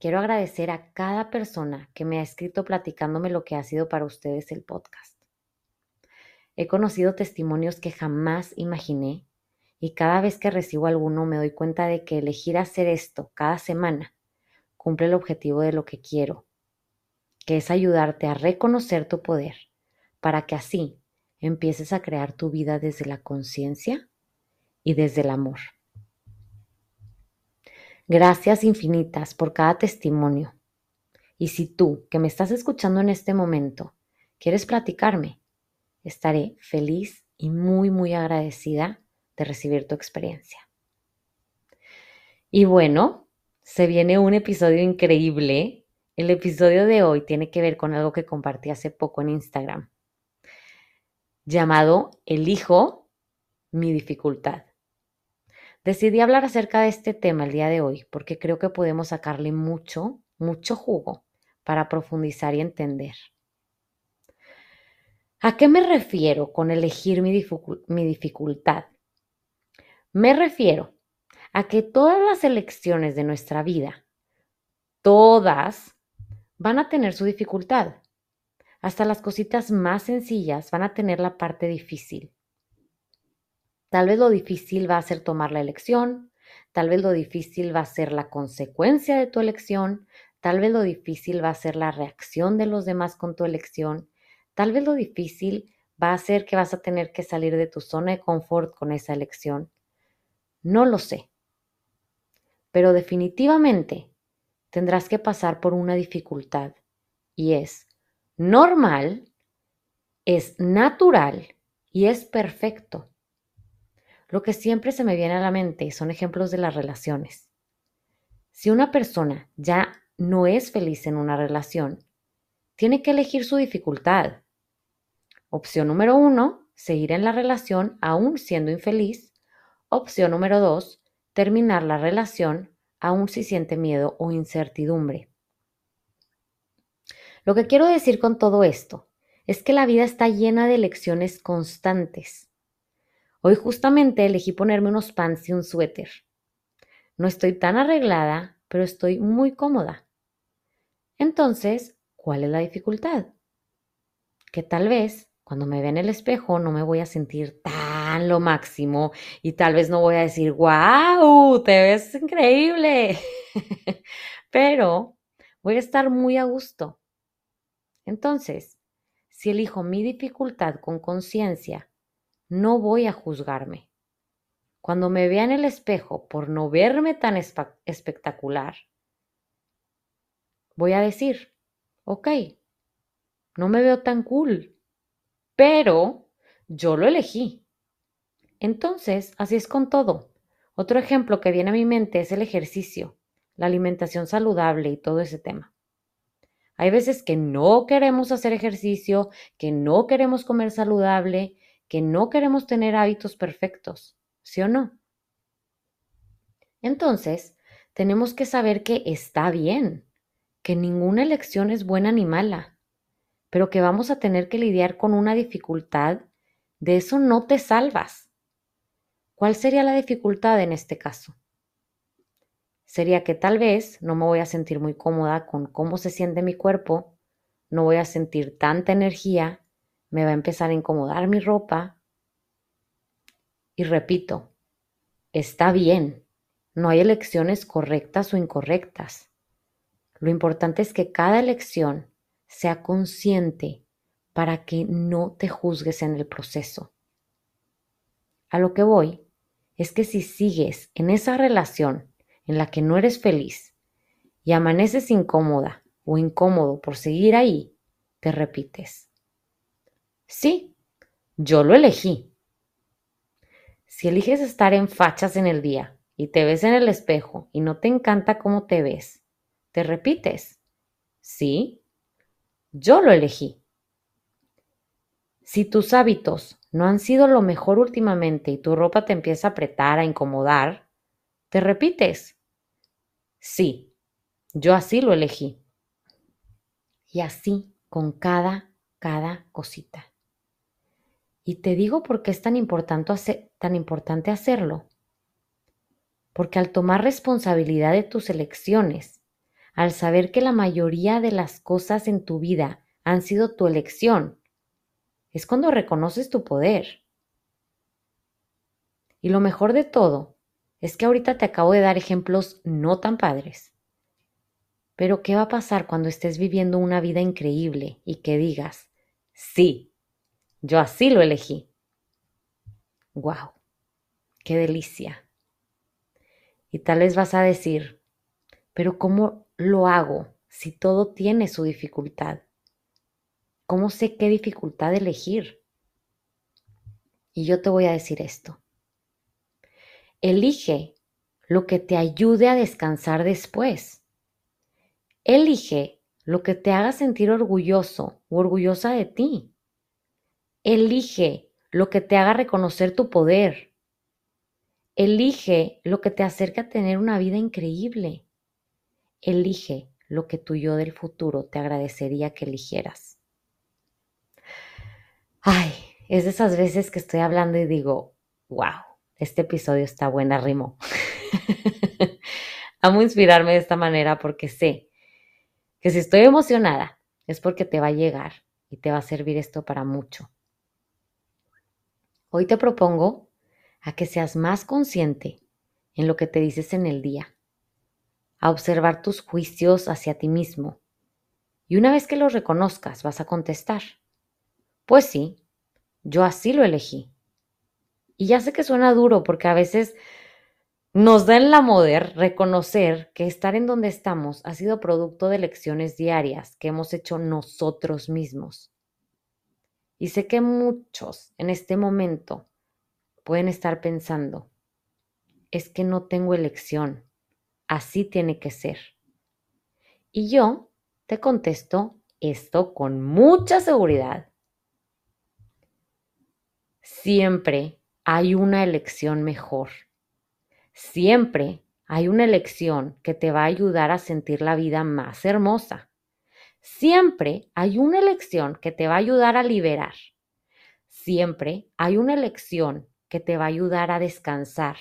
Quiero agradecer a cada persona que me ha escrito platicándome lo que ha sido para ustedes el podcast. He conocido testimonios que jamás imaginé y cada vez que recibo alguno me doy cuenta de que elegir hacer esto cada semana cumple el objetivo de lo que quiero, que es ayudarte a reconocer tu poder para que así empieces a crear tu vida desde la conciencia y desde el amor. Gracias infinitas por cada testimonio. Y si tú, que me estás escuchando en este momento, quieres platicarme, estaré feliz y muy, muy agradecida de recibir tu experiencia. Y bueno, se viene un episodio increíble. El episodio de hoy tiene que ver con algo que compartí hace poco en Instagram, llamado Elijo mi dificultad. Decidí hablar acerca de este tema el día de hoy porque creo que podemos sacarle mucho, mucho jugo para profundizar y entender. ¿A qué me refiero con elegir mi, dificultad? Me refiero a que todas las elecciones de nuestra vida, todas, van a tener su dificultad. Hasta las cositas más sencillas van a tener la parte difícil. Tal vez lo difícil va a ser tomar la elección, tal vez lo difícil va a ser la consecuencia de tu elección, tal vez lo difícil va a ser la reacción de los demás con tu elección, tal vez lo difícil va a ser que vas a tener que salir de tu zona de confort con esa elección. No lo sé. Pero definitivamente tendrás que pasar por una dificultad y es normal, es natural y es perfecto. Lo que siempre se me viene a la mente son ejemplos de las relaciones. Si una persona ya no es feliz en una relación, tiene que elegir su dificultad. Opción número uno, seguir en la relación aún siendo infeliz. Opción número dos, terminar la relación aún si siente miedo o incertidumbre. Lo que quiero decir con todo esto es que la vida está llena de elecciones constantes. Hoy justamente elegí ponerme unos pants y un suéter. No estoy tan arreglada, pero estoy muy cómoda. Entonces, ¿cuál es la dificultad? Que tal vez cuando me vea en el espejo no me voy a sentir tan lo máximo y tal vez no voy a decir, wow, te ves increíble. pero voy a estar muy a gusto. Entonces, si elijo mi dificultad con conciencia no voy a juzgarme. Cuando me vea en el espejo por no verme tan espectacular, voy a decir, ok, no me veo tan cool, pero yo lo elegí. Entonces, así es con todo. Otro ejemplo que viene a mi mente es el ejercicio, la alimentación saludable y todo ese tema. Hay veces que no queremos hacer ejercicio, que no queremos comer saludable que no queremos tener hábitos perfectos, ¿sí o no? Entonces, tenemos que saber que está bien, que ninguna elección es buena ni mala, pero que vamos a tener que lidiar con una dificultad, de eso no te salvas. ¿Cuál sería la dificultad en este caso? Sería que tal vez no me voy a sentir muy cómoda con cómo se siente mi cuerpo, no voy a sentir tanta energía me va a empezar a incomodar mi ropa. Y repito, está bien, no hay elecciones correctas o incorrectas. Lo importante es que cada elección sea consciente para que no te juzgues en el proceso. A lo que voy es que si sigues en esa relación en la que no eres feliz y amaneces incómoda o incómodo por seguir ahí, te repites. Sí, yo lo elegí. Si eliges estar en fachas en el día y te ves en el espejo y no te encanta cómo te ves, te repites. Sí, yo lo elegí. Si tus hábitos no han sido lo mejor últimamente y tu ropa te empieza a apretar, a incomodar, te repites. Sí, yo así lo elegí. Y así con cada, cada cosita. Y te digo por qué es tan importante, tan importante hacerlo. Porque al tomar responsabilidad de tus elecciones, al saber que la mayoría de las cosas en tu vida han sido tu elección, es cuando reconoces tu poder. Y lo mejor de todo es que ahorita te acabo de dar ejemplos no tan padres. Pero ¿qué va a pasar cuando estés viviendo una vida increíble y que digas, sí, yo así lo elegí? ¡Wow! ¡Qué delicia! Y tal vez vas a decir, pero ¿cómo lo hago si todo tiene su dificultad? ¿Cómo sé qué dificultad elegir? Y yo te voy a decir esto. Elige lo que te ayude a descansar después. Elige lo que te haga sentir orgulloso o orgullosa de ti. Elige lo que te haga reconocer tu poder. Elige lo que te acerque a tener una vida increíble. Elige lo que tu yo del futuro te agradecería que eligieras. Ay, es de esas veces que estoy hablando y digo, wow, este episodio está buena, Rimo. Amo inspirarme de esta manera porque sé que si estoy emocionada es porque te va a llegar y te va a servir esto para mucho. Hoy te propongo a que seas más consciente en lo que te dices en el día, a observar tus juicios hacia ti mismo. Y una vez que los reconozcas, vas a contestar. Pues sí, yo así lo elegí. Y ya sé que suena duro porque a veces nos da en la moder reconocer que estar en donde estamos ha sido producto de lecciones diarias que hemos hecho nosotros mismos. Y sé que muchos en este momento pueden estar pensando, es que no tengo elección, así tiene que ser. Y yo te contesto esto con mucha seguridad siempre hay una elección mejor. Siempre hay una elección que te va a ayudar a sentir la vida más hermosa. Siempre hay una elección que te va a ayudar a liberar. Siempre hay una elección que te va a ayudar a descansar,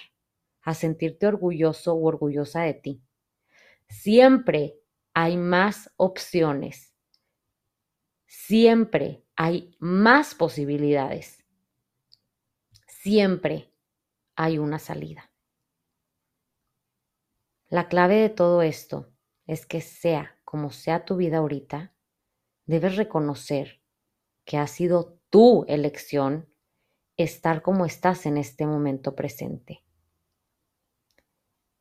a sentirte orgulloso o orgullosa de ti. Siempre hay más opciones. Siempre hay más posibilidades siempre hay una salida. La clave de todo esto es que sea como sea tu vida ahorita, debes reconocer que ha sido tu elección estar como estás en este momento presente.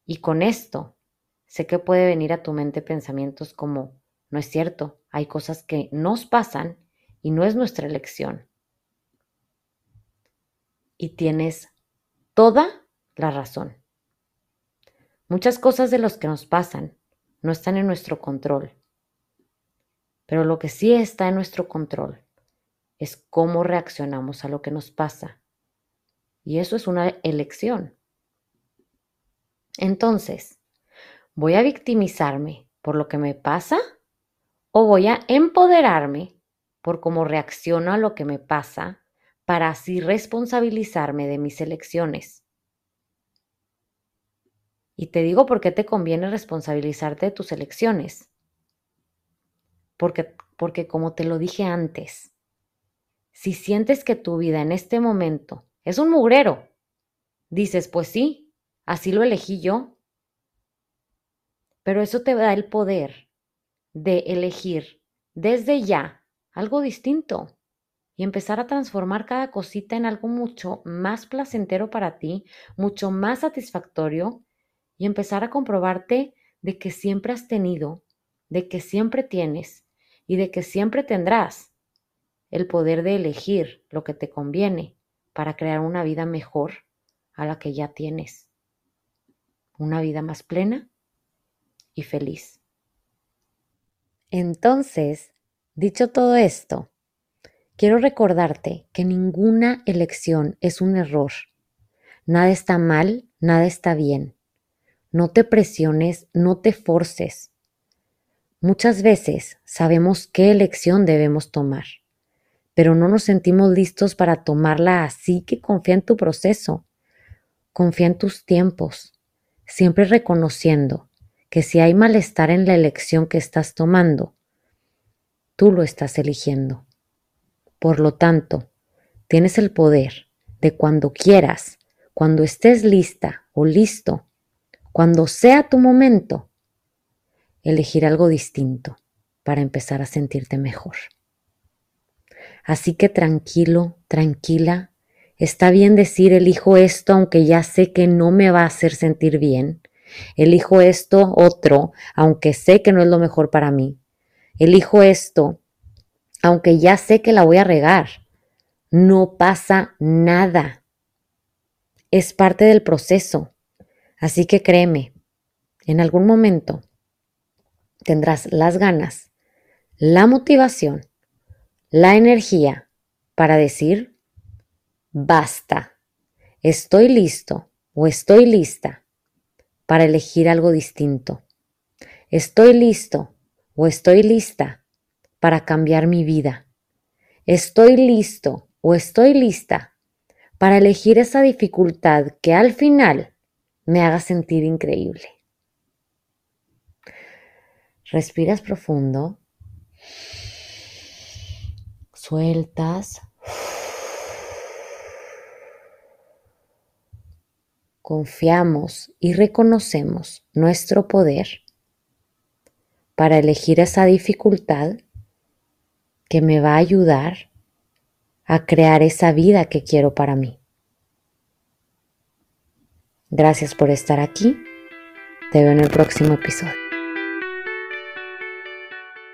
Y con esto, sé que puede venir a tu mente pensamientos como, no es cierto, hay cosas que nos pasan y no es nuestra elección y tienes toda la razón. Muchas cosas de los que nos pasan no están en nuestro control, pero lo que sí está en nuestro control es cómo reaccionamos a lo que nos pasa. Y eso es una elección. Entonces, ¿voy a victimizarme por lo que me pasa o voy a empoderarme por cómo reacciono a lo que me pasa para así responsabilizarme de mis elecciones. Y te digo por qué te conviene responsabilizarte de tus elecciones. Porque, porque como te lo dije antes, si sientes que tu vida en este momento es un mugrero, dices, pues sí, así lo elegí yo. Pero eso te da el poder de elegir desde ya algo distinto y empezar a transformar cada cosita en algo mucho más placentero para ti, mucho más satisfactorio y empezar a comprobarte de que siempre has tenido, de que siempre tienes y de que siempre tendrás el poder de elegir lo que te conviene para crear una vida mejor a la que ya tienes. Una vida más plena y feliz. Entonces, dicho todo esto, quiero recordarte que ninguna elección es un error. Nada está mal, nada está bien. No te presiones, no te forces. Muchas veces sabemos qué elección debemos tomar, pero no nos sentimos listos para tomarla así que confía en tu proceso, confía en tus tiempos, siempre reconociendo que si hay malestar en la elección que estás tomando, tú lo estás eligiendo. Por lo tanto, tienes el poder de cuando quieras, cuando estés lista o listo, cuando sea tu momento, elegir algo distinto para empezar a sentirte mejor. Así que tranquilo, tranquila, está bien decir elijo esto aunque ya sé que no me va a hacer sentir bien. Elijo esto otro aunque sé que no es lo mejor para mí. Elijo esto aunque ya sé que la voy a regar. No pasa nada. Es parte del proceso. Así que créeme, en algún momento tendrás las ganas, la motivación, la energía para decir, basta, estoy listo o estoy lista para elegir algo distinto. Estoy listo o estoy lista para cambiar mi vida. Estoy listo o estoy lista para elegir esa dificultad que al final me haga sentir increíble. Respiras profundo. Sueltas. Confiamos y reconocemos nuestro poder para elegir esa dificultad que me va a ayudar a crear esa vida que quiero para mí. Gracias por estar aquí. Te veo en el próximo episodio.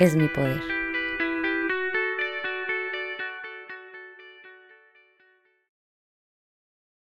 es mi poder.